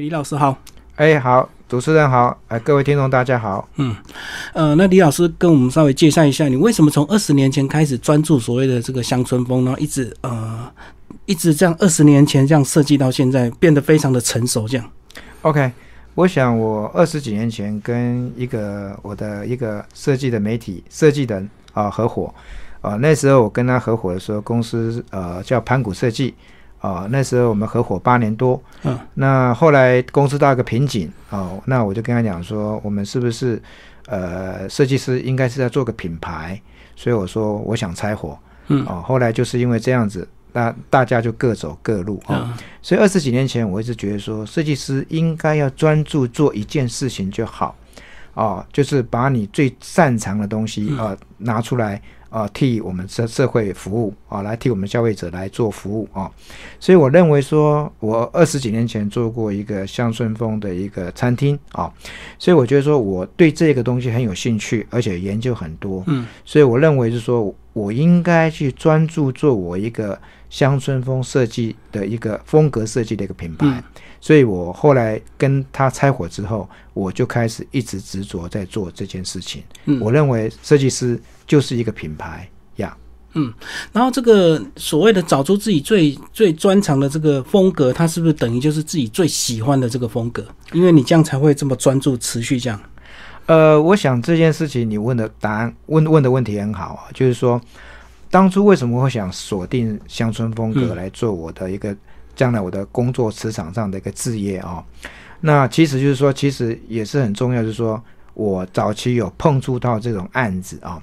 李老师好，哎，好，主持人好，哎，各位听众大家好，嗯，呃，那李老师跟我们稍微介绍一下，你为什么从二十年前开始专注所谓的这个乡村风，然后一直呃一直这样二十年前这样设计到现在，变得非常的成熟这样。OK，我想我二十几年前跟一个我的一个设计的媒体设计人啊合伙，啊那时候我跟他合伙的时候，公司呃叫盘古设计。啊，那时候我们合伙八年多，嗯，那后来公司到一个瓶颈，哦，那我就跟他讲说，我们是不是呃设计师应该是在做个品牌，所以我说我想拆伙，嗯，哦，后来就是因为这样子，那大家就各走各路啊、嗯。所以二十几年前，我一直觉得说，设计师应该要专注做一件事情就好，哦，就是把你最擅长的东西啊、呃拿出来啊、呃替我们社社会服务啊、来替我们消费者来做服务啊、所以我认为说，我二十几年前做过一个乡村风的一个餐厅啊、所以我觉得说我对这个东西很有兴趣，而且研究很多，嗯，所以我认为是说我应该去专注做我一个乡村风设计的一个风格设计的一个品牌。嗯。所以我后来跟他拆伙之后，我就开始一直执着在做这件事情。嗯。我认为设计师就是一个品牌呀。嗯然后这个所谓的找出自己最最专长的这个风格，它是不是等于就是自己最喜欢的这个风格？因为你这样才会这么专注持续这样。呃，我想这件事情你问的答案问问的问题很好啊，就是说当初为什么会想锁定乡村风格嗯来做我的一个将来我的工作职场上的一个置业啊、那其实就是说，其实也是很重要，就是说我早期有碰触到这种案子啊、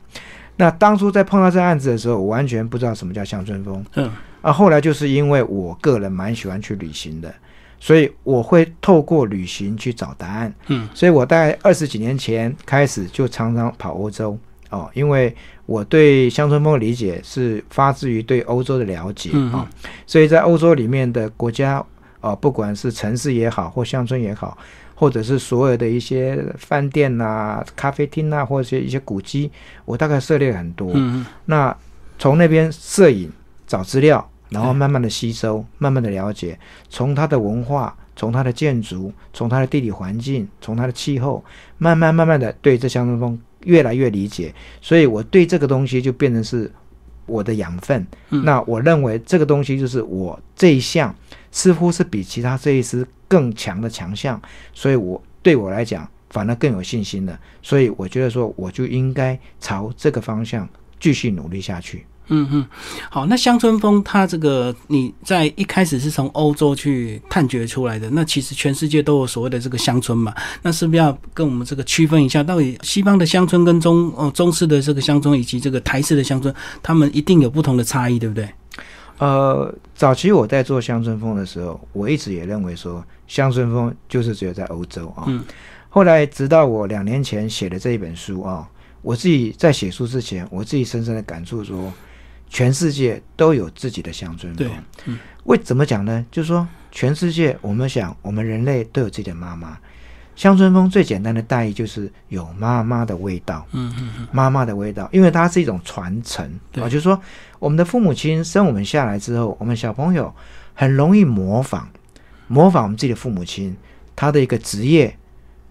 那当初在碰到这案子的时候，我完全不知道什么叫乡村风。嗯啊，后来就是因为我个人蛮喜欢去旅行的，所以我会透过旅行去找答案。嗯，所以我大概二十几年前开始就常常跑欧洲哦，因为我对乡村风的理解是发自于对欧洲的了解嗯啊、所以在欧洲里面的国家哦，不管是城市也好或乡村也好。或者是所有的一些饭店呐、咖啡厅啊、或者是一些古迹，我大概涉猎很多。嗯那从那边摄影找资料，然后慢慢的吸收，慢慢的了解，从它的文化，从它的建筑，从它的地理环境，从它的气候，慢慢慢慢的对这乡村风越来越理解，所以我对这个东西就变成是我的养分。嗯那我认为这个东西就是我这一项似乎是比其他设计师更强的强项，所以我对我来讲反而更有信心了。所以我觉得说，我就应该朝这个方向继续努力下去。嗯嗯，好，那乡村风它这个你在一开始是从欧洲去探掘出来的，那其实全世界都有所谓的这个乡村嘛，那是不是要跟我们这个区分一下，到底西方的乡村跟中哦中式的这个乡村以及这个台式的乡村，他们一定有不同的差异，对不对？呃，早期我在做乡村风的时候，我一直也认为说乡村风就是只有在欧洲啊。嗯后来直到我两年前写的这一本书啊，我自己在写书之前，我自己深深的感触说，全世界都有自己的乡村风。嗯为怎么讲呢？就是说，全世界我们想，我们人类都有自己的妈妈。乡村风最简单的代意就是有妈妈的味道。嗯嗯嗯，妈妈的味道，因为它是一种传承。啊，就是说我们的父母亲生我们下来之后，我们小朋友很容易模仿，模仿我们自己的父母亲，他的一个职业，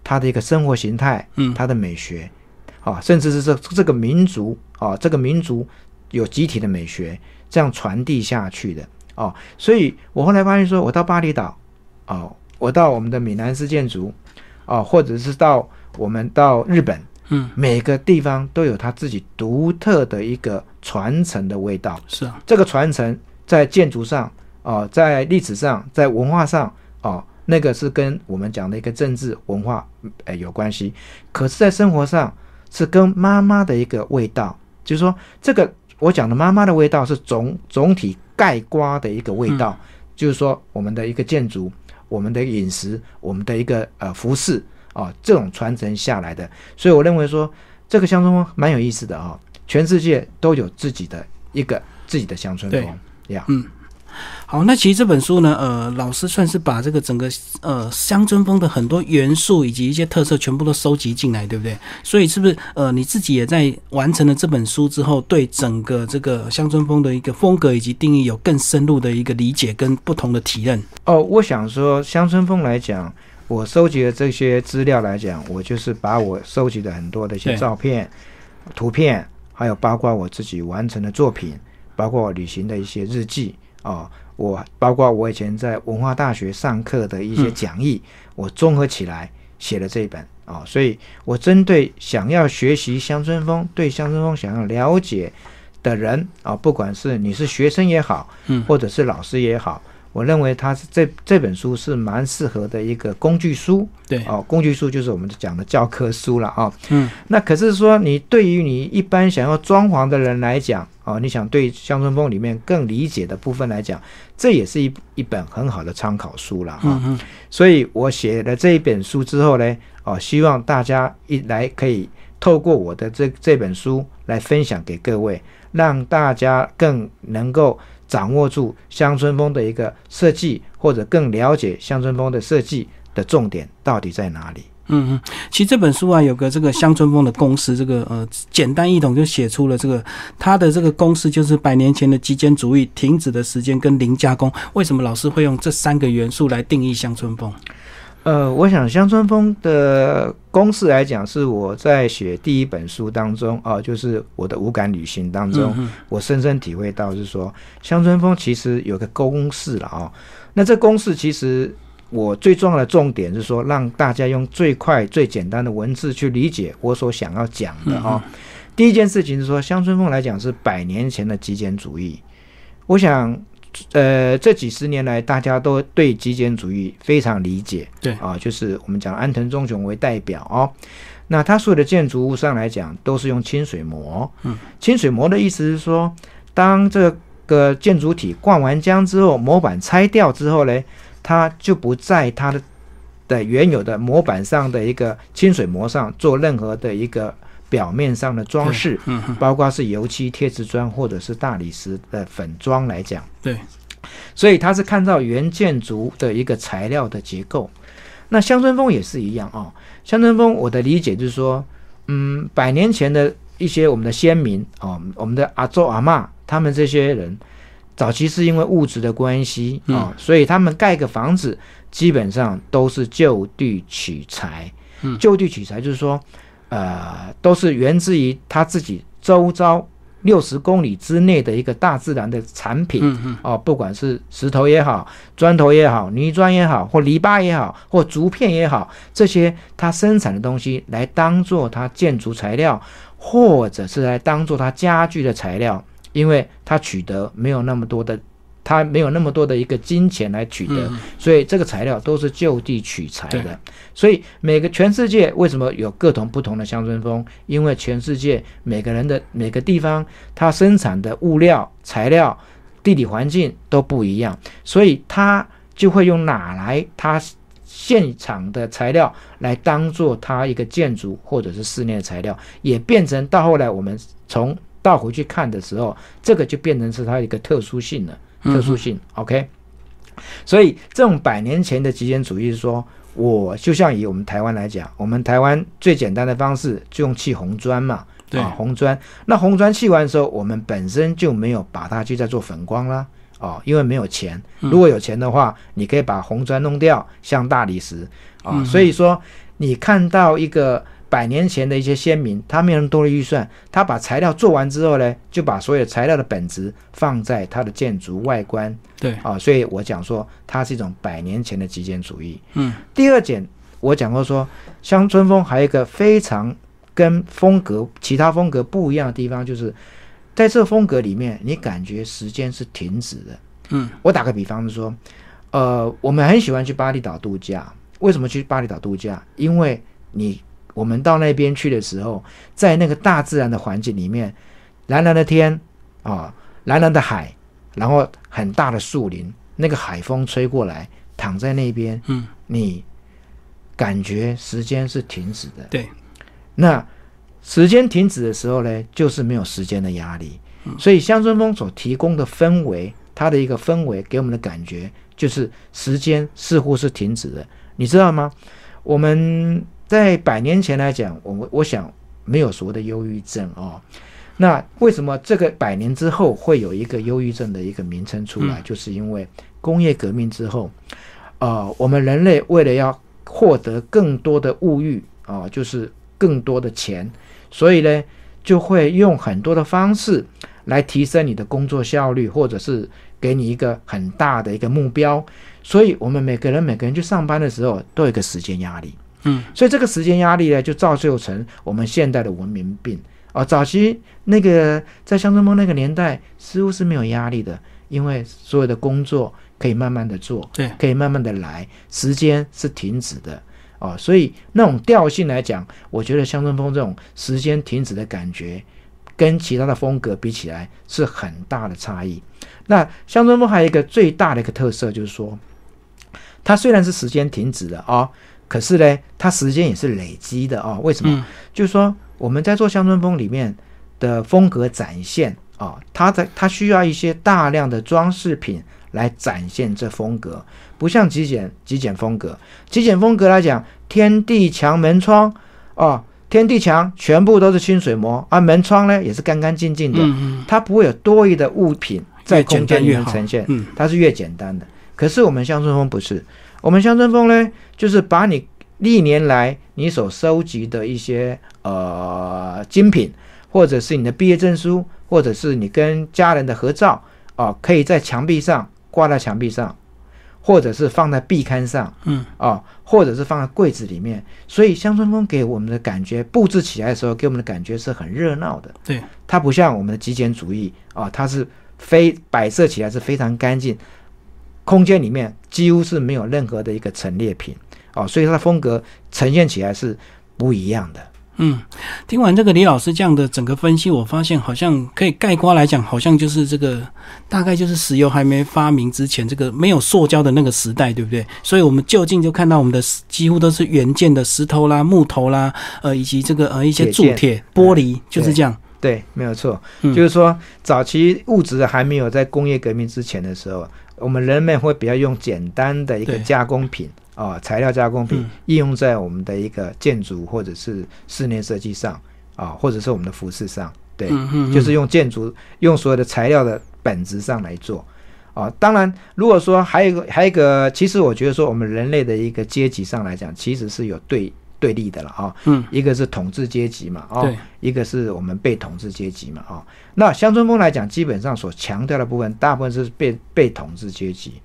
他的一个生活形态，嗯。他的美学，啊，甚至是这这个民族啊，这个民族有集体的美学，这样传递下去的。哦、所以我后来发现说，我到巴厘岛，哦，我到我们的闽南式建筑，哦，或者是到我们到日本。嗯，每个地方都有它自己独特的一个传承的味道。是啊，这个传承在建筑上，哦、在历史上，在文化上，哦、那个是跟我们讲的一个政治文化，呃，有关系。可是，在生活上是跟妈妈的一个味道，就是说，这个我讲的妈妈的味道是总总体盖瓜的一个味道，就是说，我们的一个建筑，我们的饮食，我们的一个呃服饰。啊、这种传承下来的，所以我认为说这个乡村风蛮有意思的啊、全世界都有自己的一个自己的乡村对风呀。嗯。好，那其实这本书呢，呃，老师算是把这个整个呃乡村风的很多元素以及一些特色全部都收集进来，对不对？所以是不是呃你自己也在完成了这本书之后，对整个这个乡村风的一个风格以及定义有更深入的一个理解跟不同的体认？哦，我想说乡村风来讲，我收集的这些资料来讲，我就是把我收集的很多的一些照片、图片，还有包括我自己完成的作品，包括我旅行的一些日记哦，我包括我以前在文化大学上课的一些嗯。讲义，我综合起来写了这一本哦，所以我针对想要学习乡村风、对乡村风想要了解的人啊、不管是你是学生也好，嗯。或者是老师也好，我认为它是这这本书是蛮适合的一个工具书。对，哦，工具书就是我们讲的教科书了啊、嗯，那可是说，你对于你一般想要装潢的人来讲，哦，你想对乡村风里面更理解的部分来讲，这也是一一本很好的参考书了哈、嗯嗯，所以我写了这一本书之后呢，哦，希望大家一来可以透过我的这这本书来分享给各位，让大家更能够掌握住乡村风的一个设计，或者更了解乡村风的设计的重点到底在哪里。嗯嗯，其实这本书啊，有个这个乡村风的公式，这个呃简单易懂就写出了这个它的这个公式就是百年前的极简主义、停止的时间跟零加工。为什么老师会用这三个元素来定义乡村风？呃，我想乡村风的公式来讲，是我在写第一本书当中啊、就是我的无感旅行当中，嗯我深深体会到是说，乡村风其实有个公式了啊、那这公式其实我最重要的重点是说，让大家用最快、最简单的文字去理解我所想要讲的啊、第一件事情是说，乡村风来讲是百年前的极简主义。我想，呃，这几十年来，大家都对极简主义非常理解。对啊，就是我们讲安藤忠雄为代表哦。那他所有的建筑物上来讲，都是用清水模。嗯，清水模的意思是说，当这个建筑体灌完浆之后，模板拆掉之后呢，它就不在它的的原有的模板上的一个清水模上做任何的一个表面上的装饰，包括是油漆、贴瓷砖或者是大理石的粉装来讲。对，所以它是看到原建筑的一个材料的结构。那乡村风也是一样哦。乡村风我的理解就是说，嗯，百年前的一些我们的先民哦，我们的阿周阿嬷，他们这些人，早期是因为物质的关系啊、哦所以他们盖个房子基本上都是就地取材。嗯就地取材就是说，呃，都是源自于他自己周遭六十公里之内的一个大自然的产品。嗯嗯，哦，不管是石头也好，砖头也好，泥砖也好，或篱笆也好，或竹片也好，这些他生产的东西来当做他建筑材料，或者是来当做他家具的材料，因为他取得没有那么多的，它没有那么多的一个金钱来取得，嗯所以这个材料都是就地取材的。所以每个全世界为什么有各种不同的乡村风？因为全世界每个人的每个地方，它生产的物料、材料、地理环境都不一样，所以它就会用哪来它现场的材料来当做它一个建筑或者是室内的材料，也变成到后来我们从倒回去看的时候，这个就变成是它一个特殊性了。嗯特殊性。OK，所以这种百年前的极简主义是说，我就像以我们台湾来讲，我们台湾最简单的方式就用砌红砖嘛，对啊，红砖。那红砖砌完的时候，我们本身就没有把它去再做粉光啦。哦，因为没有钱。如果有钱的话，你可以把红砖弄掉，像大理石啊、嗯所以说，你看到一个百年前的一些先民，他没有那么多的预算，他把材料做完之后呢，就把所有材料的本质放在他的建筑外观对，啊、所以我讲说，它是一种百年前的极简主义。嗯第二点，我讲过说，乡村风还有一个非常跟风格其他风格不一样的地方，就是在这个风格里面，你感觉时间是停止的。嗯我打个比方说，呃，我们很喜欢去巴厘岛度假。为什么去巴厘岛度假？因为你我们到那边去的时候，在那个大自然的环境里面，蓝蓝的天啊、蓝蓝的海，然后很大的树林，那个海风吹过来，躺在那边，嗯，你感觉时间是停止的。对，那时间停止的时候呢，就是没有时间的压力。所以乡村风所提供的氛围，它它的一个氛围给我们的感觉就是时间似乎是停止的，你知道吗？我们在百年前来讲，我我想没有所谓的忧郁症哦。那为什么这个百年之后会有一个忧郁症的一个名称出来？就是因为工业革命之后，呃，我们人类为了要获得更多的物欲啊，就是更多的钱，所以呢，就会用很多的方式来提升你的工作效率，或者是给你一个很大的一个目标。所以，我们每个人每个人去上班的时候，都有一个时间压力。嗯，所以这个时间压力呢，就造就成我们现代的文明病。哦，早期那个在乡村风那个年代，似乎是没有压力的，因为所有的工作可以慢慢的做，对，可以慢慢的来，时间是停止的。哦，所以那种调性来讲，我觉得乡村风这种时间停止的感觉，跟其他的风格比起来是很大的差异。那乡村风还有一个最大的一个特色，就是说，它虽然是时间停止的啊，可是呢，它时间也是累积的哦。为什么？就是说。我们在做乡村风里面的风格展现啊，它的它需要一些大量的装饰品来展现这风格，不像极简极简风格。极简风格来讲，天地墙门窗哦，天地墙全部都是清水膜，而门窗呢也是干干净净的，它不会有多余的物品在空间里面呈现，它是越简单的。可是我们乡村风不是，我们乡村风呢，就是把你。历年来你所收集的一些呃精品，或者是你的毕业证书，或者是你跟家人的合照啊，可以在墙壁上挂在墙壁上，或者是放在壁龛上，嗯啊，或者是放在柜子里面。所以乡村风给我们的感觉，布置起来的时候给我们的感觉是很热闹的。对，它不像我们的极简主义啊，它是非摆设起来是非常干净，空间里面几乎是没有任何的一个陈列品。哦，所以它的风格呈现起来是不一样的。嗯，听完这个李老师这样的整个分析，我发现好像可以概括来讲，好像就是这个大概就是石油还没发明之前，这个没有塑胶的那个时代，对不对？所以我们就近就看到我们的几乎都是原件的石头啦、木头啦，呃，以及这个呃一些铸铁、玻璃，就是这样。对，没有错。就是说，早期物质还没有在工业革命之前的时候，我们人们会比较用简单的一个加工品。啊，材料加工品应用在我们的一个建筑或者是室内设计上啊，或者是我们的服饰上，对，就是用建筑用所有的材料的本质上来做啊。当然，如果说还有一个还有一个，其实我觉得说我们人类的一个阶级上来讲，其实是有对对立的了啊。嗯，一个是统治阶级嘛，啊，一个是我们被统治阶级嘛，啊。那乡村风来讲，基本上所强调的部分，大部分是被被统治阶级。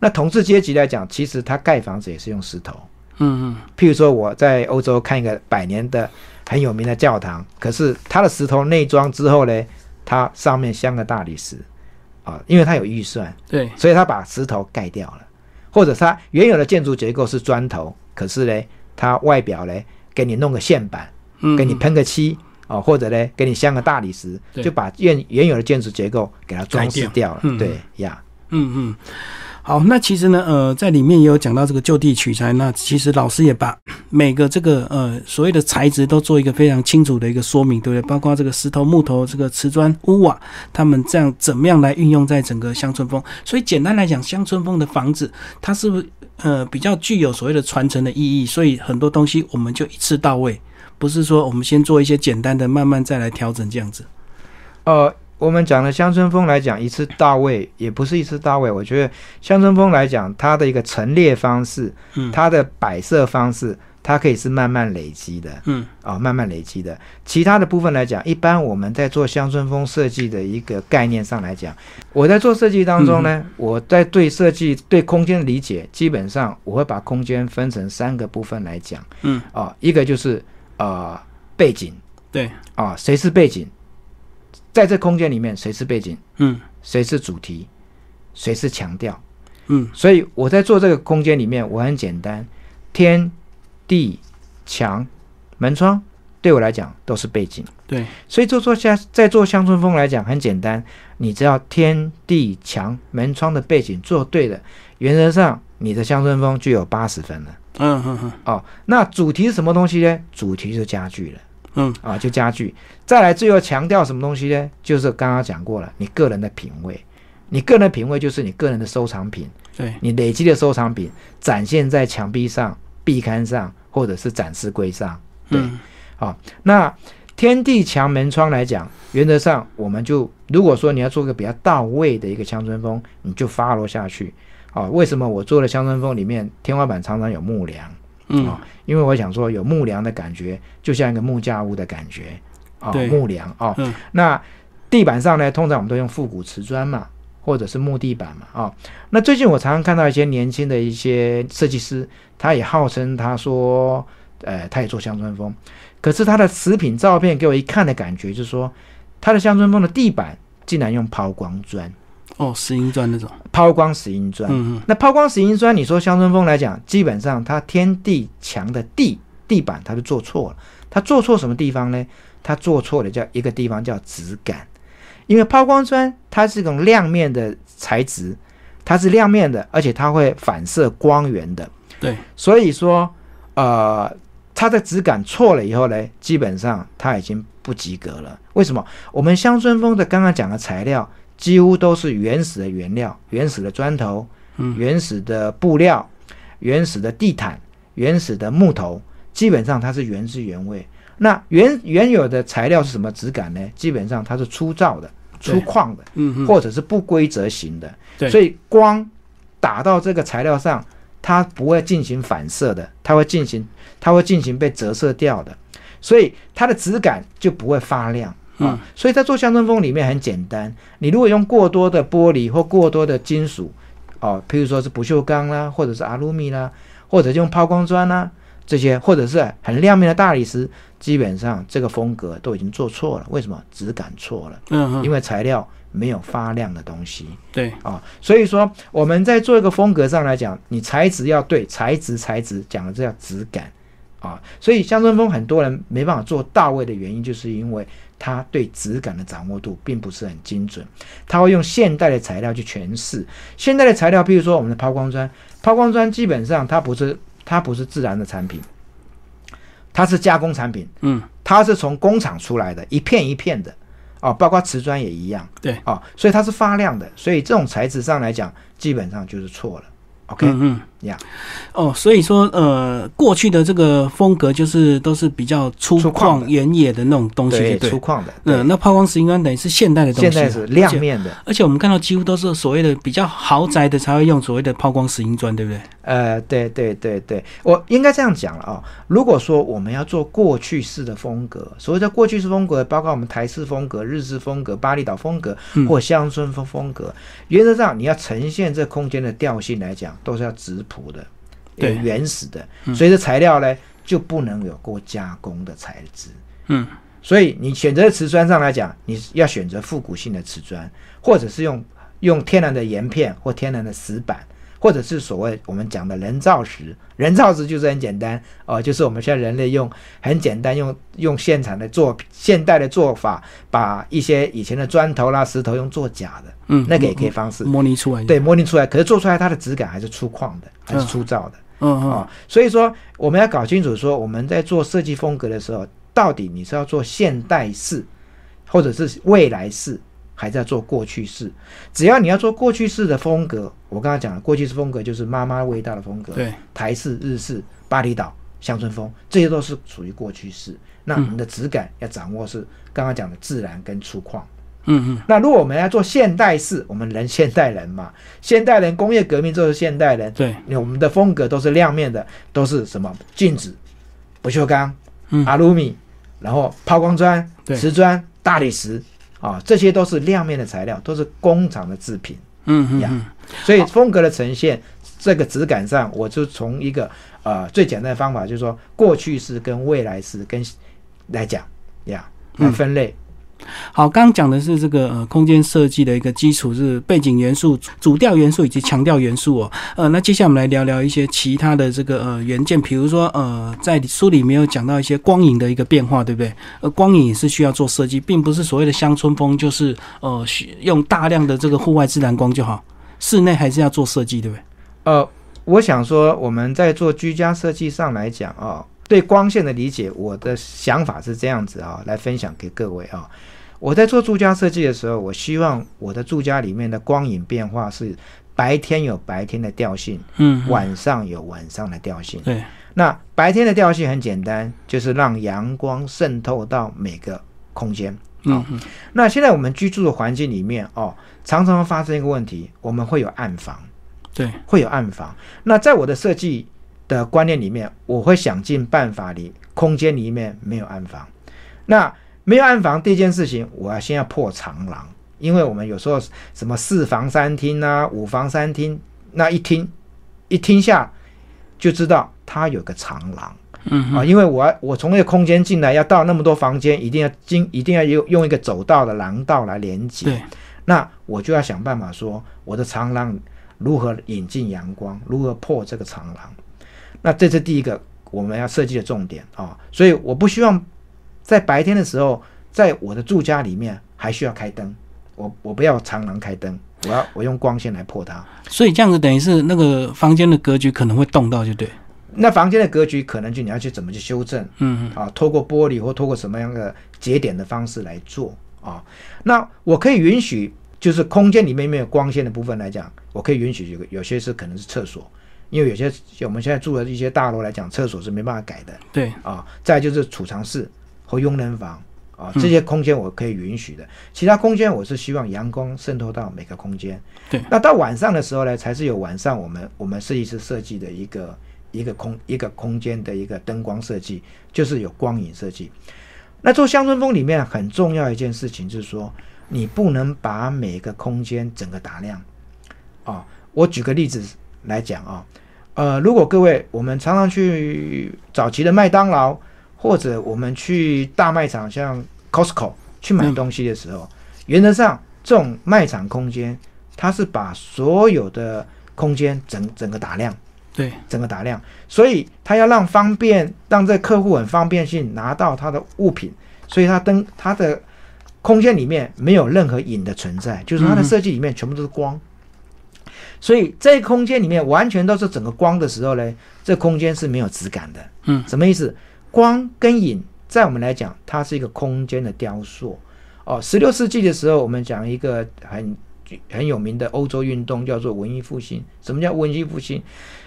那统治阶级来讲，其实他盖房子也是用石头。嗯嗯。譬如说，我在欧洲看一个百年的很有名的教堂，可是它的石头内装之后呢，它上面镶个大理石啊，因为它有预算。对。所以他把石头盖掉了，或者它原有的建筑结构是砖头，可是呢，它外表呢给你弄个线板，给你喷个漆哦，或者呢给你镶个大理石，就把原原有的建筑结构给它装饰掉了。对呀。嗯嗯。好，那其实呢，呃，在里面也有讲到这个就地取材。那其实老师也把 每个这个呃所谓的材质都做一个非常清楚的一个说明，对不对？包括这个石头、木头、这个瓷砖、屋瓦，他们这样怎么样来运用在整个乡村风？所以简单来讲，乡村风的房子，它是不是呃比较具有所谓的传承的意义？所以很多东西我们就一次到位，不是说我们先做一些简单的，慢慢再来调整这样子。呃。我们讲的乡村风来讲，一次到位也不是一次到位。我觉得乡村风来讲，它的一个陈列方式，嗯，它的摆设方式，它可以是慢慢累积的，嗯，啊，慢慢累积的。其他的部分来讲，一般我们在做乡村风设计的一个概念上来讲，我在做设计当中呢，我在对设计对空间的理解，基本上我会把空间分成三个部分来讲，嗯，啊，一个就是呃背景，对，啊，谁是背景？在这空间里面，谁是背景？嗯，谁是主题？谁是强调？嗯，所以我在做这个空间里面，我很简单，天地墙门窗对我来讲都是背景。对，所以做做下在做乡村风来讲很简单，你只要天地墙门窗的背景做对了，原则上你的乡村风就有八十分了。嗯哼哼。哦，那主题是什么东西呢？主题就是家具了。嗯啊，就家具，再来最后强调什么东西呢？就是刚刚讲过了，你个人的品味你个人的品味就是你个人的收藏品，对，你累积的收藏品展现在墙壁上、壁龛上或者是展示柜上。对，嗯好，那天地墙门窗来讲，原则上我们就如果说你要做个比较到位的一个乡村风，你就 follow 下去。啊，为什么我做的乡村风里面天花板常常有木梁？嗯。啊，因为我想说有木梁的感觉，就像一个木架屋的感觉啊对，木梁啊。嗯。那地板上呢，通常我们都用复古瓷砖嘛，或者是木地板嘛啊。那最近我常常看到一些年轻的一些设计师，他也号称他说，呃，他也做乡村风，可是他的食品照片给我一看的感觉就是说，他的乡村风的地板竟然用抛光砖，哦，石英砖那种，抛光石英砖。嗯嗯那抛光石英砖，你说乡村风来讲，基本上它天地墙的地地板，它就做错了。它做错什么地方呢？它做错了叫一个地方叫质感，因为抛光砖它是一种亮面的材质，它是亮面的，而且它会反射光源的。对，所以说，呃，它的质感错了以后呢，基本上它已经不及格了。为什么？我们乡村风的刚刚讲的材料，几乎都是原始的原料，原始的砖头，嗯原始的布料，原始的地毯，原始的木头，基本上它是原汁原味。那原原有的材料是什么质感呢？基本上它是粗糙的、粗对犷的，嗯嗯，或者是不规则型的。对所以光打到这个材料上，它不会进行反射的，它会进行它会进行被折射掉的，所以它的质感就不会发亮。啊嗯，所以在做乡村风里面很简单，你如果用过多的玻璃或过多的金属，哦，譬如说是不锈钢啦，或者是阿鲁米啦，或者用抛光砖啦，这些，或者是很亮面的大理石，基本上这个风格都已经做错了。为什么？质感错了，嗯嗯，因为材料没有发亮的东西。对，啊、所以说我们在做一个风格上来讲，你材质要对，材质材质讲的这叫质感。啊、所以乡村风很多人没办法做到位的原因，就是因为他对质感的掌握度并不是很精准，他会用现代的材料去诠释。现代的材料，譬如说我们的抛光砖，抛光砖基本上它不是它不是自然的产品，它是加工产品，嗯。它是从工厂出来的，一片一片的，哦，包括瓷砖也一样，对，哦，所以它是发亮的，所以这种材质上来讲，基本上就是错了。OK，嗯嗯呀哦，所以说呃，过去的这个风格就是都是比较粗粗犷原野的那种东西，粗。犷的，嗯，对那抛光石英砖等于是现代的东西，现在是亮。面的，而且我们看到几乎都是所谓的比较豪宅的才会用所谓的抛光石英砖，对不对？呃，对对对对，我应该这样讲了啊、如果说我们要做过去式的风格，所谓的过去式风格，包括我们台式风格、日式风格、巴厘岛风格嗯或乡村风风格，原则上你要呈现这空间的调性来讲，都是要质朴的，对。原始的，嗯。所以这材料呢就不能有过加工的材质。嗯，所以你选择瓷砖上来讲，你要选择复古性的瓷砖，或者是用用天然的岩片或天然的石板，或者是所谓我们讲的人造石。人造石就是很简单哦、就是我们现在人类用很简单用用现产的做现代的做法，把一些以前的砖头啦、石头用做假的，嗯，那个也可以方式。模拟出来的。对，模拟出来，可是做出来它的质感还是粗犷的，还是嗯粗糙的。嗯嗯啊、所以说我们要搞清楚，说我们在做设计风格的时候，到底你是要做现代式，或者是未来式，还在做过去式？只要你要做过去式的风格，我刚刚讲了，过去式风格就是妈妈味道的风格，对，台式、日式、巴厘岛、乡村风，这些都是属于过去式。那我们的质感要掌握是刚刚讲的自然跟粗犷。嗯嗯那如果我们要做现代式，我们人现代人嘛，现代人工业革命就是现代人，对，我们的风格都是亮面的，都是什么镜子、不锈钢、嗯阿鲁米，然后抛光砖、对瓷砖、大理石啊，这些都是亮面的材料，都是工厂的制品。嗯嗯嗯，所以风格的呈现，这个质感上，我就从一个呃最简单的方法，就是说过去式跟未来式跟来讲呀来嗯分类。好，刚刚讲的是这个呃空间设计的一个基础是背景元素、主调元素以及强调元素哦。呃，那接下来我们来聊聊一些其他的这个呃元件，比如说呃在书里没有讲到一些光影的一个变化，对不对？呃，光影是需要做设计，并不是所谓的乡村风就是呃用大量的这个户外自然光就好，室内还是要做设计，对不对？呃，我想说我们在做居家设计上来讲啊、对光线的理解，我的想法是这样子啊、来分享给各位啊、我在做住家设计的时候，我希望我的住家里面的光影变化是白天有白天的调性，嗯，晚上有晚上的调性。对，那白天的调性很简单，就是让阳光渗透到每个空间。嗯嗯那现在我们居住的环境里面哦，常常会发生一个问题，我们会有暗房，对，会有暗房。那在我的设计的观念里面，我会想尽办法里空间里面没有暗房。那没有暗房，第一件事情我要先要破长廊，因为我们有时候什么四房三厅啊、五房三厅，那一听一听下就知道它有个长廊。嗯啊，因为我要我从那个空间进来，要到那么多房间，一定要经一定要用用一个走道的廊道来连接。对，那我就要想办法说，我的长廊如何引进阳光，如何破这个长廊。那这是第一个我们要设计的重点啊。所以我不希望在白天的时候，在我的住家里面还需要开灯，我我不要长廊开灯，我要我用光线来破它。所以这样子等于是那个房间的格局可能会动到，就对，那房间的格局可能就你要去怎么去修正。嗯啊，透过玻璃或透过什么样的节点的方式来做啊。那我可以允许，就是空间里面没有光线的部分来讲，我可以允许有有些是可能是厕所，因为有些我们现在住的一些大楼来讲，厕所是没办法改的对，啊。再就是储藏室和佣人房啊，这些空间我可以允许的，其他空间我是希望阳光渗透到每个空间。对那到晚上的时候呢，才是有晚上我们我们设计师设计的一个。一个空一个空间的一个灯光设计，就是有光影设计。那做乡村风里面很重要一件事情，就是说你不能把每个空间整个打亮啊。我举个例子来讲啊，呃，如果各位我们常常去早期的麦当劳，或者我们去大卖场，像 Costco 去买东西的时候，原则上这种卖场空间，它是把所有的空间整整个打亮。对，整个打亮，所以它要让方便，让这客户很方便性拿到他的物品，所以他灯他的空间里面没有任何影的存在，就是它的设计里面全部都是光，所以这空间里面完全都是整个光的时候呢，这空间是没有质感的。嗯，什么意思？光跟影在我们来讲，它是一个空间的雕塑。哦，十六世纪的时候，我们讲一个很很有名的欧洲运动叫做文艺复兴。什么叫文艺复兴？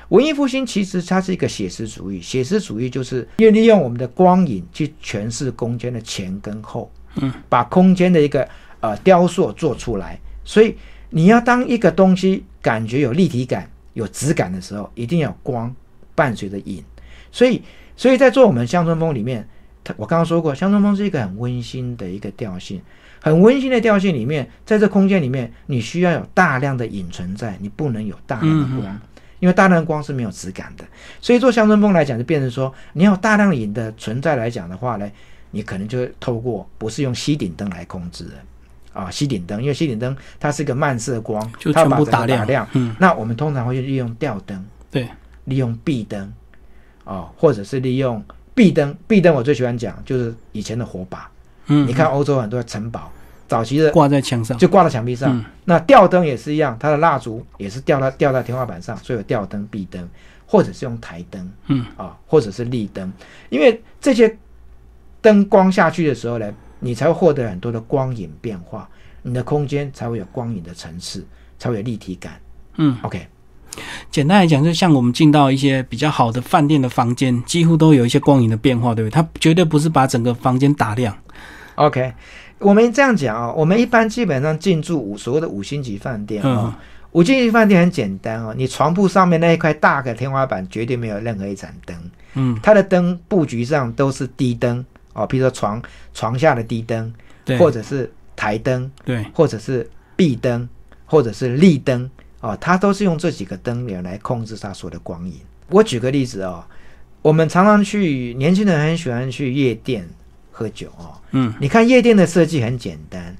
文艺复兴其实它是一个写实主义，写实主义就是要利用我们的光影去诠释空间的前跟后，嗯，把空间的一个呃雕塑做出来。所以你要当一个东西感觉有立体感、有质感的时候，一定要光伴随着影。所以，所以在做我们乡村风里面，它我刚刚说过，乡村风是一个很温馨的一个调性，很温馨的调性里面，在这空间里面，你需要有大量的影存在，你不能有大量的光。因为大量光是没有质感的，所以做乡村风来讲，就变成说，你要大量影的存在来讲的话呢，你可能就会透过不是用吸顶灯来控制的啊，吸顶灯，因为吸顶灯它是一个漫射光，就全部打亮。亮。嗯，那我们通常会利用吊灯，对，利用壁灯，啊，或者是利用壁灯。壁灯我最喜欢讲，就是以前的火把。嗯，你看欧洲很多的城堡，早期的挂在墙上，就挂在墙壁上。嗯那吊灯也是一样，它的蜡烛也是吊到吊在天花板上，所以有吊灯、壁灯，或者是用台灯，嗯啊，或者是立灯，因为这些灯光下去的时候呢，你才会获得很多的光影变化，你的空间才会有光影的层次，才会有立体感。嗯，OK，简单来讲，就像我们进到一些比较好的饭店的房间，几乎都有一些光影的变化，对不对？它绝对不是把整个房间打亮。OK，我们这样讲啊、我们一般基本上进驻五所谓的五星级饭店啊、嗯五星级饭店很简单哦，你床铺上面那一块大的天花板绝对没有任何一盏灯，嗯，它的灯布局上都是低灯哦，比如说床床下的低灯，对，或者是台灯，对，或者是壁灯，或者是立灯哦，它都是用这几个灯源来控制它所有的光影。我举个例子哦，我们常常去，年轻人很喜欢去夜店喝酒哦。嗯，你看夜店的设计很简单，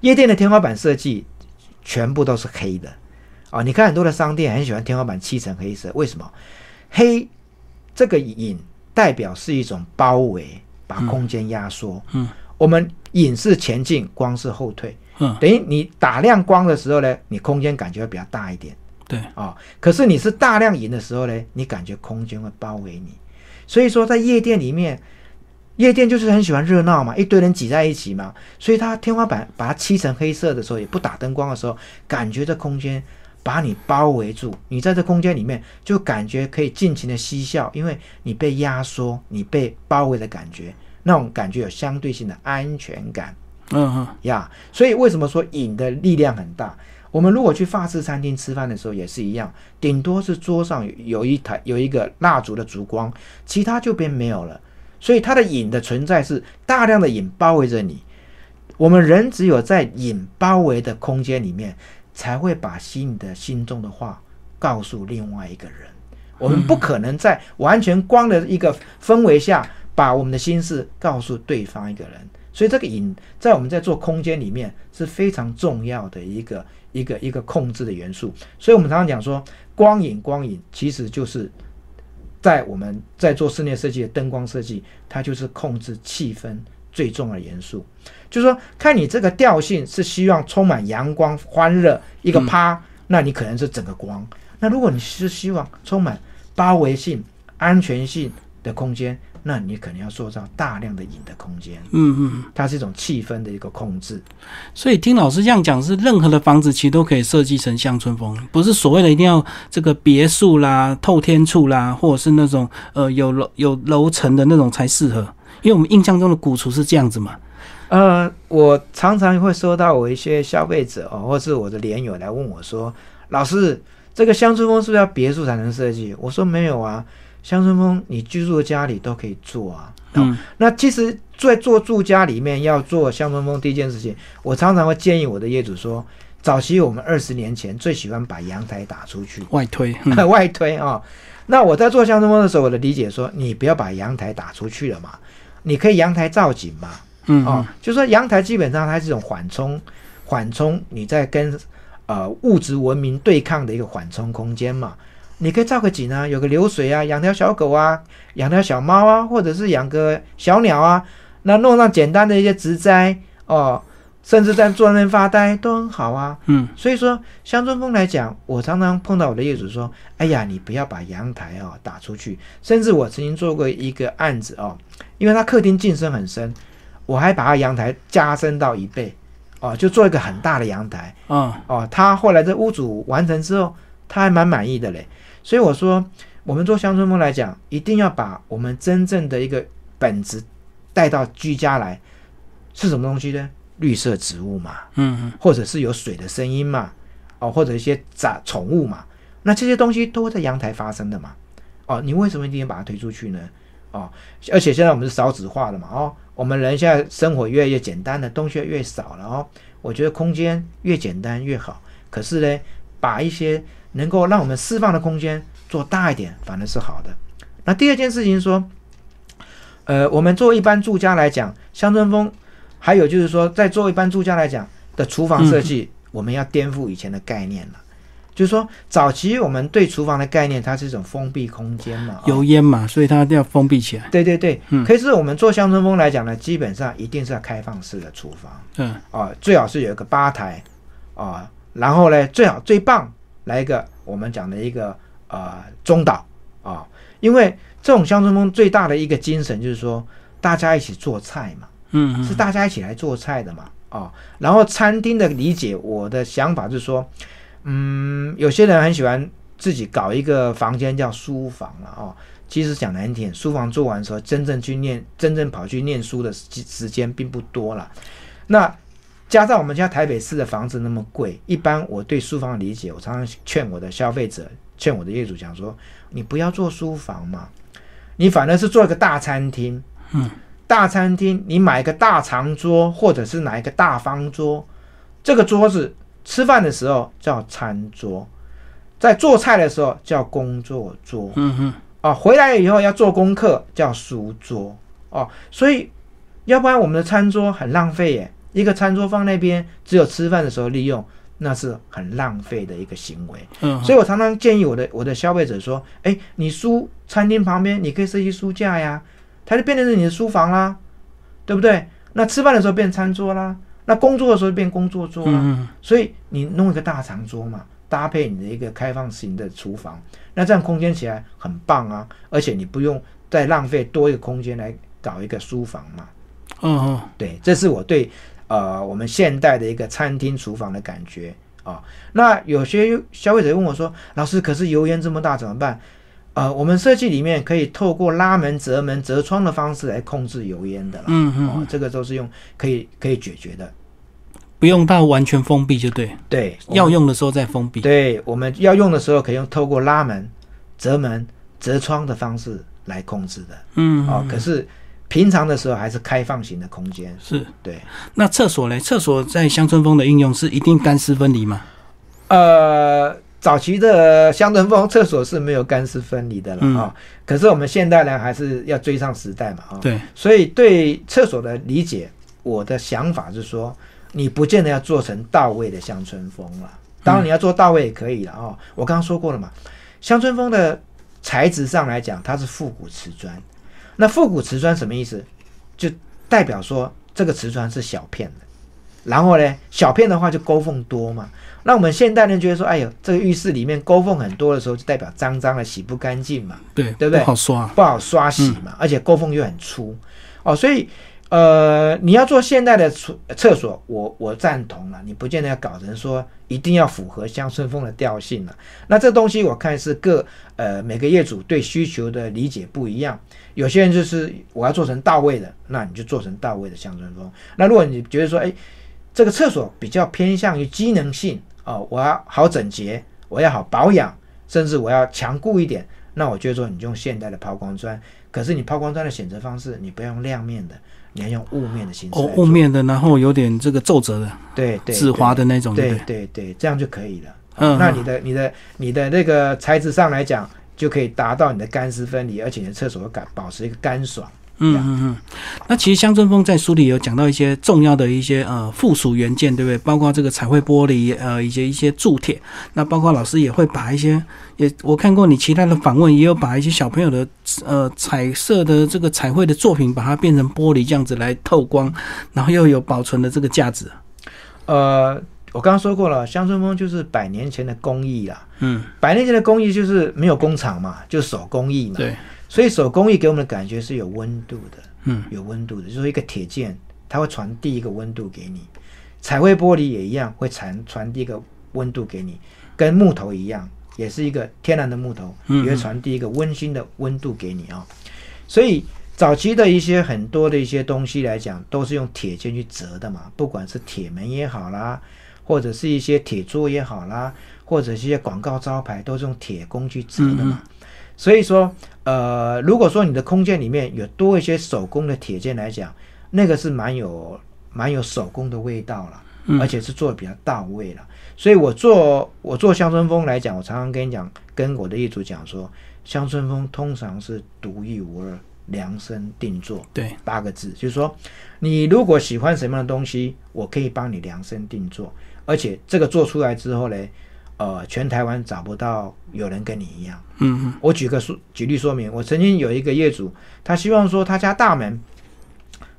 夜店的天花板设计全部都是黑的啊、你看很多的商店很喜欢天花板漆成黑色，为什么？黑这个影代表是一种包围，把空间压缩。嗯，我们影是前进，光是后退。嗯，等于你打亮光的时候呢，你空间感觉会比较大一点。对，啊、可是你是大量影的时候呢，你感觉空间会包围你。所以说，在夜店里面，夜店就是很喜欢热闹嘛，一堆人挤在一起嘛，所以它天花板把它漆成黑色的时候，也不打灯光的时候，感觉这空间把你包围住，你在这空间里面就感觉可以尽情的嬉笑，因为你被压缩，你被包围的感觉，那种感觉有相对性的安全感嗯哼，呀。所以为什么说瘾的力量很大？我们如果去法式餐厅吃饭的时候也是一样，顶多是桌上有一台有一个蜡烛的烛光，其他就变没有了。所以它的瘾的存在是大量的瘾包围着你。我们人只有在瘾包围的空间里面，才会把心里的心中的话告诉另外一个人。我们不可能在完全光的一个氛围下，把我们的心事告诉对方一个人。所以这个影在我们在做空间里面是非常重要的一个一个一个控制的元素。所以我们常常讲说，光影光影其实就是。在我们在做室内设计的灯光设计，它就是控制气氛最重要的元素。就是说，看你这个调性是希望充满阳光、欢乐一个趴，那你可能是整个光；那如果你是希望充满包围性、安全性的空间，那你可能要塑造大量的影的空间。嗯嗯，它是一种气氛的一个控制。所以听老师这样讲，是任何的房子其实都可以设计成乡村风，不是所谓的一定要这个别墅啦、透天处啦，或者是那种呃有楼有楼层的那种才适合。因为我们印象中的古厝是这样子嘛。呃，我常常会收到我一些消费者哦，或是我的连友来问我说：“老师，这个乡村风是不是要别墅才能设计？”我说：“没有啊。”乡村风，你居住的家里都可以做啊。嗯，那其实，在做住家里面要做乡村风，第一件事情，我常常会建议我的业主说，早期我们二十年前最喜欢把阳台打出去，外推，外推啊。那我在做乡村风的时候，我的理解说，你不要把阳台打出去了嘛，你可以阳台造景嘛。嗯，哦，就说阳台基本上它是一种缓冲，缓冲你在跟呃物质文明对抗的一个缓冲空间嘛。你可以造个景啊，有个流水啊，养条小狗啊，养条小猫啊，或者是养个小鸟啊，那弄上简单的一些植栽哦，甚至在坐那边发呆都很好啊。嗯，所以说乡村风来讲，我常常碰到我的业主说：“哎呀，你不要把阳台哦打出去。”甚至我曾经做过一个案子哦，因为他客厅进深很深，我还把他阳台加深到一倍哦，就做一个很大的阳台。嗯，哦，他后来这屋主完成之后，他还蛮满意的嘞。所以我说，我们做乡村风来讲，一定要把我们真正的一个本质带到居家来，是什么东西呢？绿色植物嘛，嗯嗯，或者是有水的声音嘛，哦，或者一些杂宠物嘛，那这些东西都会在阳台发生的嘛，哦，你为什么一定要把它推出去呢？哦，而且现在我们是少子化的嘛，哦，我们人现在生活越来越简单的东西越少了哦，我觉得空间越简单越好，可是呢，把一些能够让我们释放的空间做大一点，反而是好的。那第二件事情说，呃，我们作为一般住家来讲，乡村风，还有就是说，在作为一般住家来讲的厨房设计，我们要颠覆以前的概念了。就是说，早期我们对厨房的概念，它是一种封闭空间嘛，油烟嘛，所以它一定要封闭起来。对对对，嗯可是我们做乡村风来讲呢，基本上一定是要开放式的厨房。嗯啊，最好是有一个吧台啊，然后呢，最好最棒来一个我们讲的一个呃中岛啊，因为这种乡村风最大的一个精神就是说，大家一起做菜嘛，嗯嗯是大家一起来做菜的嘛啊，然后餐厅的理解，我的想法就是说，嗯，有些人很喜欢自己搞一个房间叫书房了哦。其实讲难听，书房做完的时候，真正去念、真正跑去念书的时时间并不多了。那加上我们家台北市的房子那么贵，一般我对书房的理解，我常常劝我的消费者、劝我的业主讲说，你不要做书房嘛，你反而是做一个大餐厅。嗯，大餐厅你买一个大长桌，或者是拿一个大方桌，这个桌子吃饭的时候叫餐桌，在做菜的时候叫工作桌。嗯嗯啊，回来以后要做功课叫书桌哦，所以要不然我们的餐桌很浪费耶，一个餐桌放那边只有吃饭的时候利用，那是很浪费的一个行为。嗯，所以我常常建议我的我的消费者说，哎，你书餐厅旁边你可以设计书架呀，它就变成是你的书房啦，对不对？那吃饭的时候变餐桌啦，那工作的时候变工作桌啦，嗯所以你弄一个大长桌嘛，搭配你的一个开放型的厨房，那这样空间起来很棒啊！而且你不用再浪费多一个空间来搞一个书房嘛。嗯嗯，对，这是我对呃我们现代的一个餐厅厨房的感觉啊。那有些消费者问我说：“老师，可是油烟这么大怎么办？”呃，我们设计里面可以透过拉门、折门、折窗的方式来控制油烟的了。嗯嗯哦，这个都是用可以可以解决的。不用到完全封闭就对，对，要用的时候再封闭。对，我们要用的时候可以用透过拉门、折门、折窗的方式来控制的。嗯，哦，可是平常的时候还是开放型的空间。是。对，那厕所呢？厕所在乡村风的应用是一定干湿分离吗？呃，早期的乡村风厕所是没有干湿分离的了嗯啊、可是我们现代人还是要追上时代嘛啊、对，所以对厕所的理解，我的想法是说，你不见得要做成到位的乡村风了。当然你要做到位也可以了哦。我刚刚说过了嘛，乡村风的材质上来讲，它是复古瓷砖。那复古瓷砖什么意思？就代表说这个瓷砖是小片的，然后呢，小片的话就沟缝多嘛。那我们现代人觉得说，哎呦，这个浴室里面沟缝很多的时候，就代表脏脏的，洗不干净嘛。对，对不对不好刷。不好刷洗嘛，而且沟缝又很粗哦，所以呃，你要做现代的厕厕所，我我赞同了，你不见得要搞成说一定要符合乡村风的调性了。那这东西我看是各呃每个业主对需求的理解不一样，有些人就是我要做成到位的，那你就做成到位的乡村风。那如果你觉得说，哎，这个厕所比较偏向于机能性哦，我要好整洁，我要好保养，甚至我要强固一点。那我觉得说你就用现代的抛光砖，可是你抛光砖的选择方式，你不要用亮面的，你要用雾面的形式哦雾面的，然后有点这个皱褶的、对对紫滑的那种，对对对？对对，这样就可以了。嗯那你的你的你的那个材质上来讲，就可以达到你的干湿分离，而且你的厕所感保持一个干爽。嗯嗯嗯。那其实乡村风在书里有讲到一些重要的一些呃附属元件，对不对？包括这个彩绘玻璃，呃，以及一些铸铁。那包括老师也会把一些，也我看过你其他的访问，也有把一些小朋友的呃彩色的这个彩绘的作品，把它变成玻璃这样子来透光，然后又有保存的这个价值。呃，我刚刚说过了，乡村风就是百年前的工艺啦。嗯，百年前的工艺就是没有工厂嘛，就是手工艺嘛。对，所以手工艺给我们的感觉是有温度的，嗯，有温度的，就是说一个铁剑，它会传递一个温度给你。彩绘玻璃也一样，会传传递一个温度给你，跟木头一样，也是一个天然的木头，嗯也会传递一个温馨的温度给你啊、所以早期的一些很多的一些东西来讲，都是用铁剑去折的嘛，不管是铁门也好啦，或者是一些铁桌也好啦，或者是一些广告招牌，都是用铁工去折的嘛。所以说，呃，如果说你的空间里面有多一些手工的铁件来讲，那个是蛮有蛮有手工的味道了，嗯而且是做的比较到位了。所以我做我做乡村风来讲，我常常跟你讲，跟我的业主讲说，乡村风通常是独一无二、量身定做。对，八个字，就是说，你如果喜欢什么样的东西，我可以帮你量身定做，而且这个做出来之后嘞，呃，全台湾找不到有人跟你一样。嗯嗯我举个说举例说明，我曾经有一个业主，他希望说他家大门，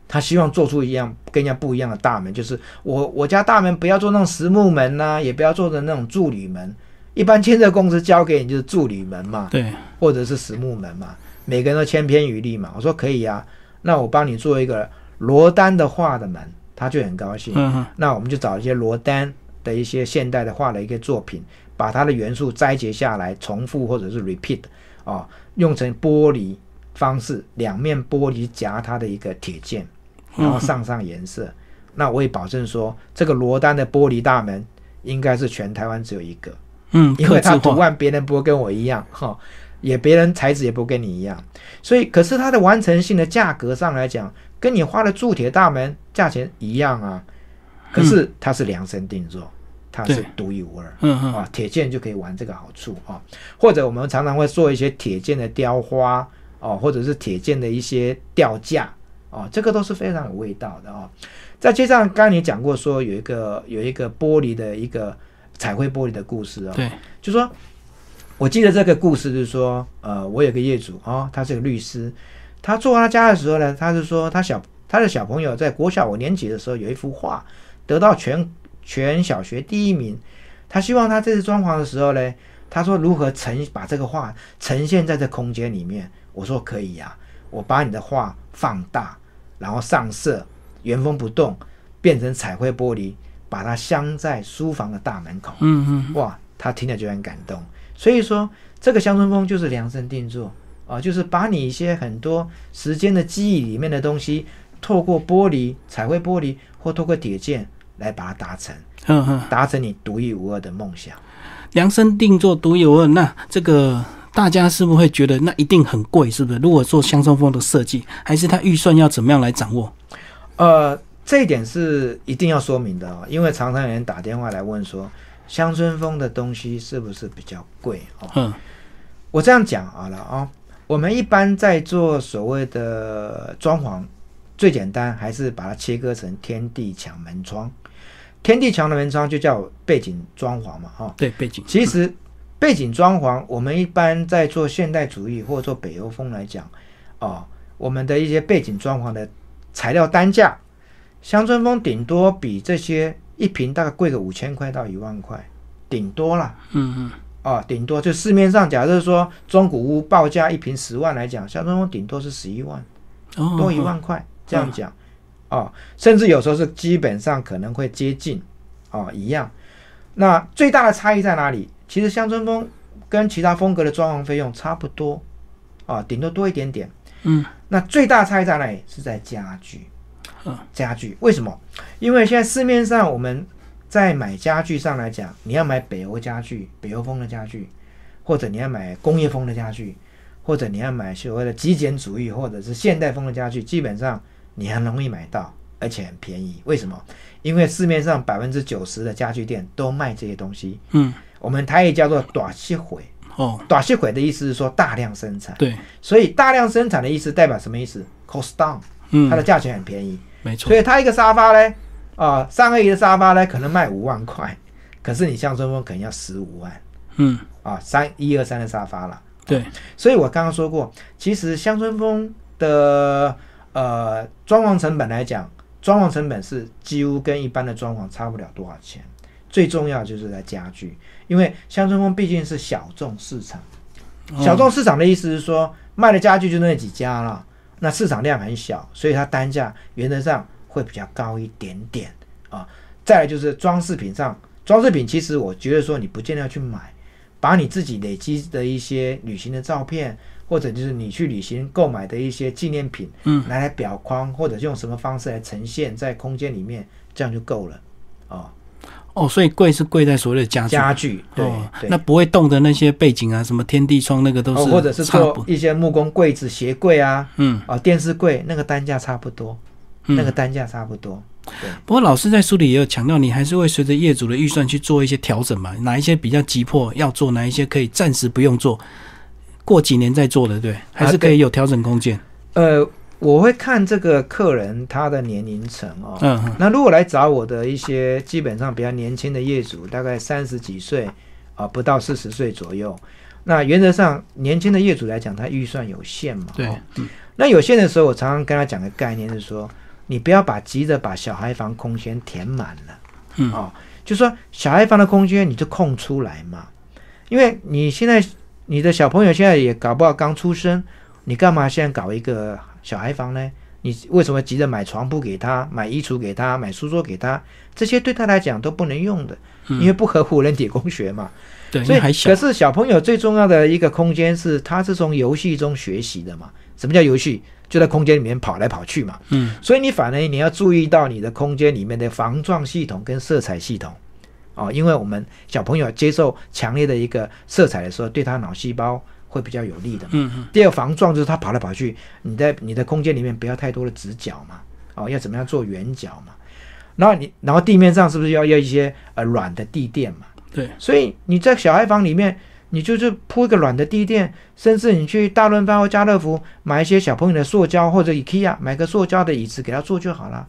他希望做出一样跟人家不一样的大门，就是我我家大门不要做那种实木门呐、也不要做的那种助理门。一般建设公司交给你就是助理门嘛，对，或者是实木门嘛，每个人都千篇一律嘛。我说可以啊，那我帮你做一个罗丹的画的门，他就很高兴。嗯嗯那我们就找一些罗丹的一些现代的画的一个作品，把它的元素摘截下来，重复或者是 repeat 哦，用成玻璃方式，两面玻璃夹它的一个铁件，然后上上颜色。那我也保证说，这个罗丹的玻璃大门应该是全台湾只有一个，嗯，因为它图案别人不会跟我一样哈。也别人材质也不跟你一样，所以可是它的完成性的价格上来讲，跟你画的铸铁大门价钱一样啊。可是它是量身定做，它是对独一无二。嗯嗯。啊，铁件就可以玩这个好处啊，或者我们常常会做一些铁件的雕花哦，或者是铁件的一些吊架哦，这个都是非常有味道的哦。再接上刚刚你讲过说有一个有一个玻璃的一个彩绘玻璃的故事哦，对，就说我记得这个故事就是说，呃，我有个业主哦，他是个律师，他做他家的时候呢，他是说他小他的小朋友在国小五年级的时候有一幅画得到全全小学第一名，他希望他这次装潢的时候呢，他说如何呈把这个画呈现在这空间里面，我说可以呀、我把你的画放大，然后上色，原封不动变成彩绘玻璃，把它镶在书房的大门口。嗯嗯，哇，他听了就很感动。所以说，这个乡村风就是量身定做啊，就是把你一些很多时间的记忆里面的东西，透过玻璃、彩绘玻璃或透过铁件来把它达成，嗯嗯，达成你独一无二的梦想。量身定做独一无二，那这个大家是不是会觉得那一定很贵？是不是？如果做乡村风的设计，还是他预算要怎么样来掌握？呃，这一点是一定要说明的哦，因为常常有人打电话来问说，乡村风的东西是不是比较贵哦？嗯我这样讲好了啊、我们一般在做所谓的装潢，最简单还是把它切割成天地墙门窗。天地墙的门窗就叫背景装潢嘛，哈、对，背景。其实背景装潢，我们一般在做现代主义或者做北欧风来讲，哦，我们的一些背景装潢的材料单价，乡村风顶多比这些一平大概贵个五千块到一万块，顶多啦。嗯嗯。哦，顶多就市面上，假设说中古屋报价一平十万来讲，乡村风顶多是十一万，哦，多一万块，这样讲，哦，甚至有时候是基本上可能会接近，哦，一样。那最大的差异在哪里？其实乡村风跟其他风格的装潢费用差不多，啊、顶多多一点点。嗯，那最大差异在哪里？是在家具。嗯，家具为什么？因为现在市面上我们在买家具上来讲，你要买北欧家具、北欧风的家具，或者你要买工业风的家具，或者你要买所谓的极简主义或者是现代风的家具，基本上你很容易买到，而且很便宜。为什么？因为市面上百分之九十的家具店都卖这些东西。嗯，我们台语叫做短期毁。哦，短期毁的意思是说大量生产，对，所以大量生产的意思代表什么意思？cost down，嗯它，的价钱很便宜。没错所，以它一个沙发呢，啊、三合一的沙发呢，可能卖五万块，可是你乡村风可能要十五万嗯，啊，三一二三的沙发了。对，所以我刚刚说过，其实乡村风的呃装潢成本来讲，装潢成本是几乎跟一般的装潢差不了多少钱。最重要就是在家具，因为乡村风毕竟是小众市场。哦小众市场的意思是说，卖的家具就那几家了，那市场量很小，所以它单价原则上会比较高一点点啊。再来就是装饰品上，装饰品其实我觉得说你不见得要去买，把你自己累积的一些旅行的照片，或者就是你去旅行购买的一些纪念品，嗯，拿来裱框，或者用什么方式来呈现在空间里面，这样就够了。哦。哦，所以贵是贵在所谓的家具，家具对、那不会动的那些背景啊，什么天地窗那个都哦，是，或者是做一些木工柜子、鞋柜啊，嗯。哦，电视柜那个单价差不多，嗯。那个单价差不多。不过老师在书里也有强调，你还是会随着业主的预算去做一些调整嘛，哪一些比较急迫要做，哪一些可以暂时不用做，过几年再做的，对，还是可以有调整空间。呃，我会看这个客人他的年龄层哦。嗯嗯那如果来找我的一些基本上比较年轻的业主，大概三十几岁啊，不到四十岁左右。那原则上，年轻的业主来讲，他预算有限嘛。对哦，那有限的时候，我常常跟他讲的概念是说，你不要把急着把小孩房空间填满了。嗯哦，就说小孩房的空间你就空出来嘛，因为你现在你的小朋友现在也搞不好刚出生，你干嘛现在搞一个小孩房呢？你为什么急着买床铺给他、买衣橱给他、买书桌给他？这些对他来讲都不能用的，嗯因为不合乎人体工学嘛。对，因所以还小可，是小朋友最重要的一个空间是，他是从游戏中学习的嘛。什么叫游戏？就在空间里面跑来跑去嘛。嗯所以你反而你要注意到你的空间里面的防撞系统跟色彩系统，哦，因为我们小朋友接受强烈的一个色彩的时候，对他脑细胞会比较有利的嘛。嗯嗯第二，防撞就是他跑来跑去，你在你的空间里面不要太多的直角嘛，哦，要怎么样做圆角嘛。然后你，然后地面上是不是要要一些呃软的地垫嘛？对，所以你在小孩房里面，你就是铺一个软的地垫，甚至你去大润发或家乐福买一些小朋友的塑胶或者 IKEA 买个塑胶的椅子给他坐就好了。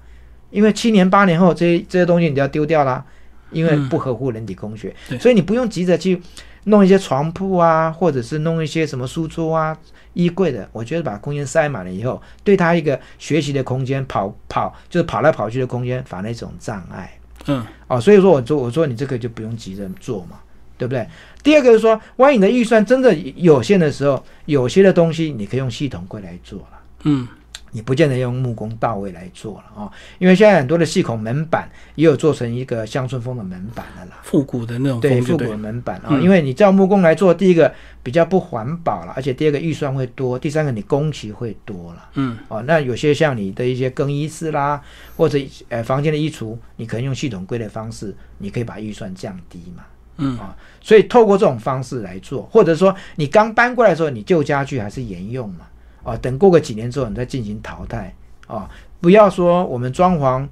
因为七年八年后，这些这些东西你都要丢掉啦，因为嗯不合乎人体工学，对所以你不用急着去弄一些床铺啊，或者是弄一些什么书桌啊、衣柜的。我觉得把空间塞满了以后，对他一个学习的空间、跑跑就是跑来跑去的空间，反而一种障碍。嗯哦，所以说我说我说你这个就不用急着做嘛，对不对？第二个是说，万一你的预算真的有限的时候，有些的东西你可以用系统柜来做了。嗯，你不见得用木工到位来做了啊、因为现在很多的细孔门板也有做成一个乡村风的门板的啦。复古的那种对，复古的。门板啊、嗯因为你叫木工来做，第一个比较不环保了，而且第二个预算会多，第三个你工期会多了。嗯哦，那有些像你的一些更衣室啦，或者呃房间的衣橱，你可能用系统柜的方式，你可以把预算降低嘛。嗯啊，所以透过这种方式来做，或者说你刚搬过来的时候，你旧家具还是沿用嘛。啊，等过个几年之后，你再进行淘汰。啊，不要说我们装潢，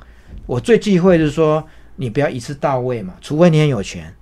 我最忌讳就是说你不要一次到位嘛，除非你很有钱，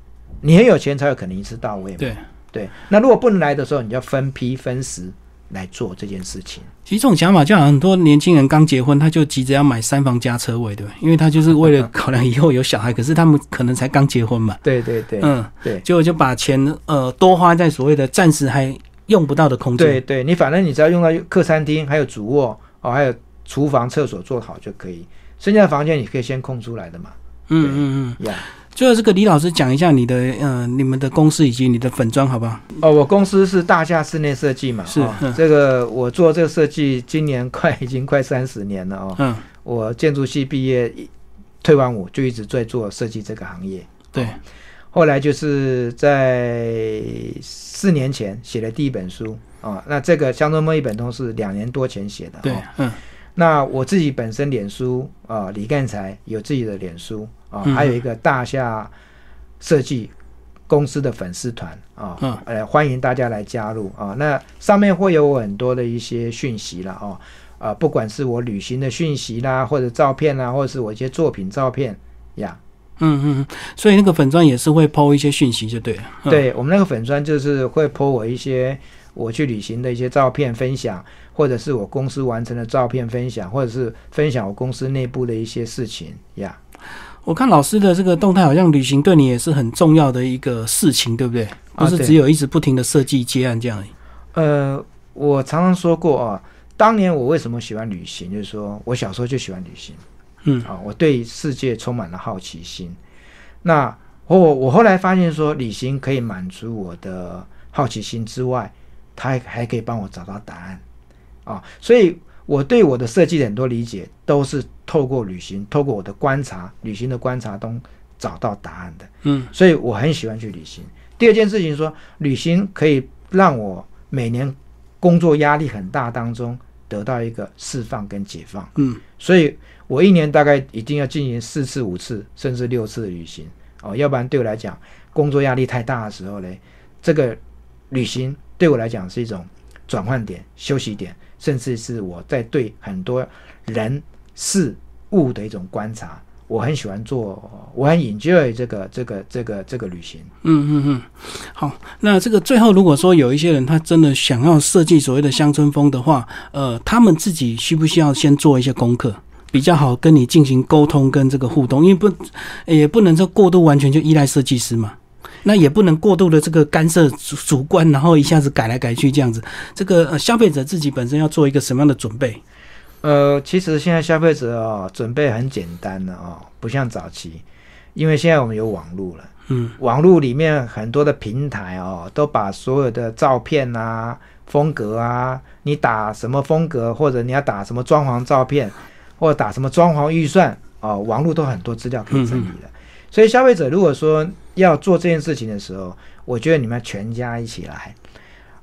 你很有钱才有可能一次到位嘛。对。对，那如果不能来的时候，你就要分批分时来做这件事情。其实这种想法，就好像很多年轻人刚结婚，他就急着要买三房加车位，对吧？因为他就是为了考量以后有小孩，可是他们可能才刚结婚嘛，对对对，嗯，对结果就把钱呃多花在所谓的暂时还用不到的空间。对对，你反正你只要用到客餐厅，还有主卧哦，还有厨房、厕所做好就可以，剩下的房间你可以先空出来的嘛。嗯嗯嗯。呀，最后这个李老师讲一下你的呃你们的公司以及你的粉砖好不好？哦，我公司是大厦室内设计嘛，哦是嗯这个我做这个设计，今年快已经快三十年了哦。嗯，我建筑系毕业，一退完伍就一直在做设计这个行业。对，后来就是在四年前写的第一本书啊、那这个《乡村梦一本通》是两年多前写的。对哦，嗯那我自己本身脸书啊、李干才有自己的脸书啊、嗯还有一个大夏设计公司的粉丝团啊，嗯呃，欢迎大家来加入啊。那上面会有很多的一些讯息啦，哦，啊，不管是我旅行的讯息啦，或者照片啦，或者是我一些作品照片呀。嗯嗯，嗯所以那个粉砖也是会抛一些讯息就对了。嗯，对我们那个粉砖就是会 po 我一些我去旅行的一些照片分享，或者是我公司完成的照片分享，或者是分享我公司内部的一些事情呀。我看老师的这个动态，好像旅行对你也是很重要的一个事情，对不对？不是只有一直不停的设计接案这样。呃，我常常说过啊，当年我为什么喜欢旅行，就是说我小时候就喜欢旅行嗯啊，我对世界充满了好奇心。那我我后来发现说，旅行可以满足我的好奇心之外，它还还可以帮我找到答案啊，所以我对我的设计的很多理解都是透过旅行，透过我的观察，旅行的观察中找到答案的。嗯所以我很喜欢去旅行。第二件事情说，旅行可以让我每年工作压力很大当中得到一个释放跟解放。嗯所以我一年大概一定要进行四次、五次，甚至六次的旅行哦，要不然对我来讲，工作压力太大的时候呢，这个旅行对我来讲是一种转换点、休息点，甚至是我在对很多人事物的一种观察。我很喜欢做，我很 enjoy 这个这个这个这个旅行。嗯嗯嗯，好，那这个最后如果说有一些人他真的想要设计所谓的乡村风的话，呃，他们自己需不需要先做一些功课？比较好跟你进行沟通跟这个互动，因为不也不能说过度完全就依赖设计师嘛，那也不能过度的这个干涉主主观，然后一下子改来改去这样子。这个、呃、消费者自己本身要做一个什么样的准备？呃，其实现在消费者哦，准备很简单的哦，不像早期，因为现在我们有网络了。嗯网络里面很多的平台哦，都把所有的照片啊、风格啊，你打什么风格，或者你要打什么装潢照片，或者打什么装潢预算哦，网络都很多资料可以整理的。所以消费者如果说要做这件事情的时候，我觉得你们全家一起来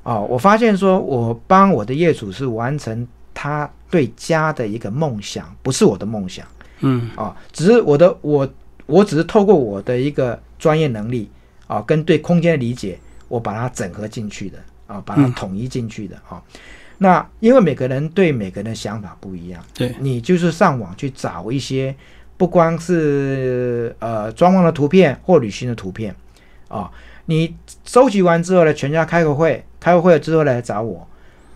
哦。我发现说，我帮我的业主是完成他对家的一个梦想，不是我的梦想。嗯啊，只是我的我我只是透过我的一个专业能力啊，跟对空间的理解，我把它整合进去的啊，把它嗯统一进去的啊。那因为每个人对每个人的想法不一样，对，你就是上网去找一些，不光是呃装潢的图片或旅行的图片啊，你收集完之后呢，全家开个会，开个会之后来找我，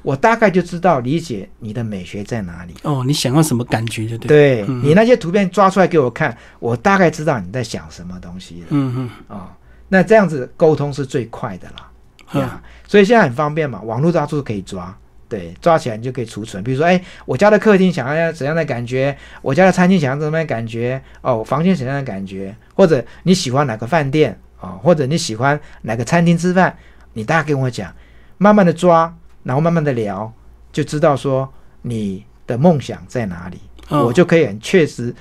我大概就知道理解你的美学在哪里。哦，你想要什么感觉就对。，对嗯你那些图片抓出来给我看，我大概知道你在想什么东西了嗯啊、那这样子沟通是最快的啦，嗯呀，所以现在很方便嘛，网络到处可以抓，对，抓起来你就可以储存。比如说，哎，我家的客厅想要怎样的感觉，我家的餐厅想要怎么样的感觉，哦，我房间怎样的感觉，或者你喜欢哪个饭店？啊、或者你喜欢哪个餐厅吃饭，你大概跟我讲，慢慢的抓，然后慢慢的聊，就知道说你的梦想在哪里，哦我就可以很确实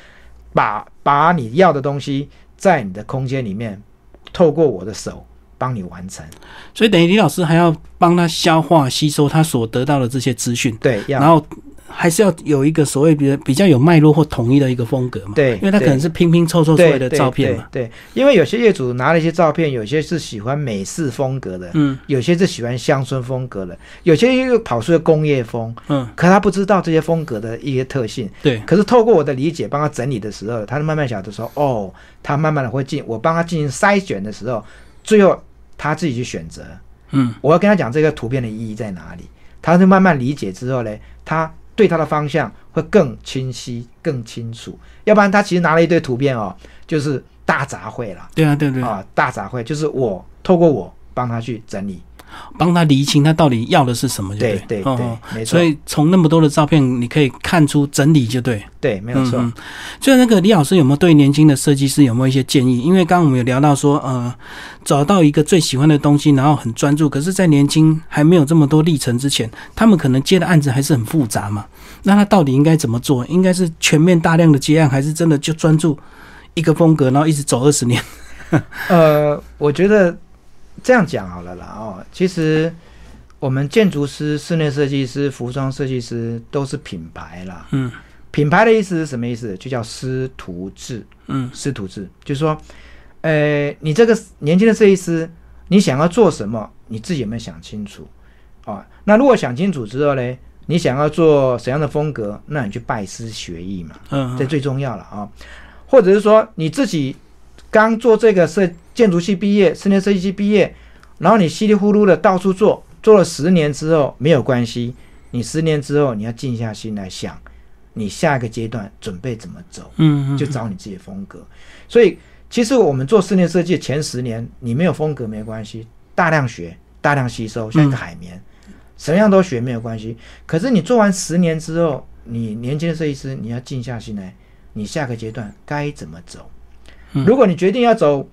把把你要的东西在你的空间里面，透过我的手帮你完成。所以等于李老师还要帮他消化吸收他所得到的这些资讯，对，要然后还是要有一个所谓比较比较有脉络或统一的一个风格嘛。对因为他可能是拼拼凑凑出对来的照片嘛。对对对，因为有些业主拿了一些照片，有些是喜欢美式风格的，嗯有些是喜欢乡村风格的，有些又跑出了工业风，嗯，可他不知道这些风格的一些特性。对，可是透过我的理解，帮他整理的时候，他慢慢晓得说，哦，他慢慢的会进，我帮他进行筛选的时候，最后他自己去选择。嗯我要跟他讲这个图片的意义在哪里，他就慢慢理解之后呢，他对他的方向会更清晰、更清楚。要不然他其实拿了一堆图片哦，就是大杂烩了对啊，对对，啊，大杂烩就是我透过我帮他去整理。帮他厘清他到底要的是什么就对。对对对哦。哦，没错。所以从那么多的照片，你可以看出整理就对。对，没有错。嗯。嗯。所以那个李老师有没有对。年轻的设计师有没有一些建议？因为刚刚我们有聊到说，呃，找到一个最喜欢的东西，然后很专注，可是，在年轻还没有这么多历程之前，他们可能接的案子还是很复杂嘛。那他到底应该怎么做？应该是全面大量的接案，还是真的就专注一个风格，然后一直走二十年？呃，我觉得这样讲好了啦哦，其实我们建筑师、室内设计师、服装设计师都是品牌啦。嗯品牌的意思是什么意思？就叫师徒制。嗯师徒制，就是说，呃，你这个年轻的设计师，你想要做什么，你自己有没有想清楚？啊，那如果想清楚之后呢，你想要做怎样的风格，那你去拜师学艺嘛，嗯这最重要了啊。或者是说你自己刚做这个设建筑系毕业，室内设计系毕业，然后你稀里糊涂的到处做，做了十年之后没有关系，你十年之后你要静下心来想，你下一个阶段准备怎么走。嗯嗯，就找你自己的风格。所以其实我们做室内设计前十年，你没有风格没关系，大量学，大量吸收，像一个海绵，什么样都学没有关系。可是你做完十年之后，你年轻的设计师，你要静下心来，你下个阶段该怎么走？嗯如果你决定要走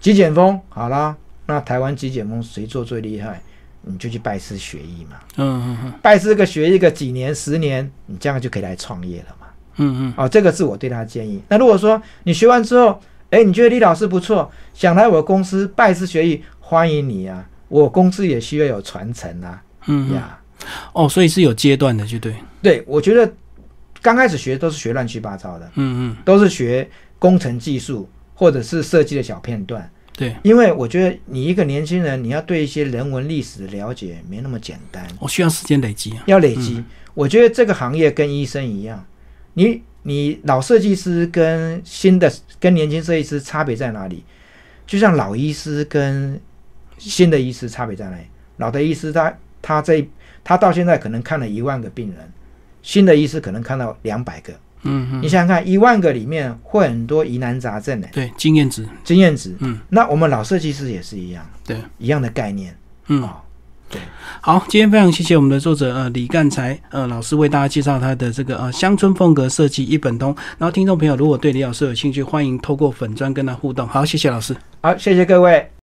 极简风，好啦，那台湾极简风谁做最厉害？你就去拜师学艺嘛，嗯嗯嗯拜师个学一个几年、十年，你这样就可以来创业了嘛。嗯嗯哦，这个是我对他的建议。那如果说你学完之后，哎，你觉得李老师不错，想来我公司拜师学艺，欢迎你啊！我公司也需要有传承啊嗯嗯，呀。哦，所以是有阶段的，就对。对，我觉得刚开始学都是学乱七八糟的，嗯嗯，都是学工程技术或者是设计的小片段。对，因为我觉得你一个年轻人，你要对一些人文历史的了解没那么简单，我需要时间累积啊。要累积。我觉得这个行业跟医生一样，你你老设计师跟新的跟年轻设计师差别在哪里？就像老医师跟新的医师差别在哪里？老的医师他他这他到现在可能看了一万个病人，新的医师可能看到两百个。嗯嗯，你想想看，一万个里面会很多疑难杂症的对，经验值。经验值。嗯，那我们老设计师也是一样，对，一样的概念。嗯。哦，对。好，今天非常谢谢我们的作者呃李干才呃老师为大家介绍他的这个呃乡村风格设计一本通。然后听众朋友如果对李老师有兴趣，欢迎透过粉砖跟他互动。好，谢谢老师。好，谢谢各位。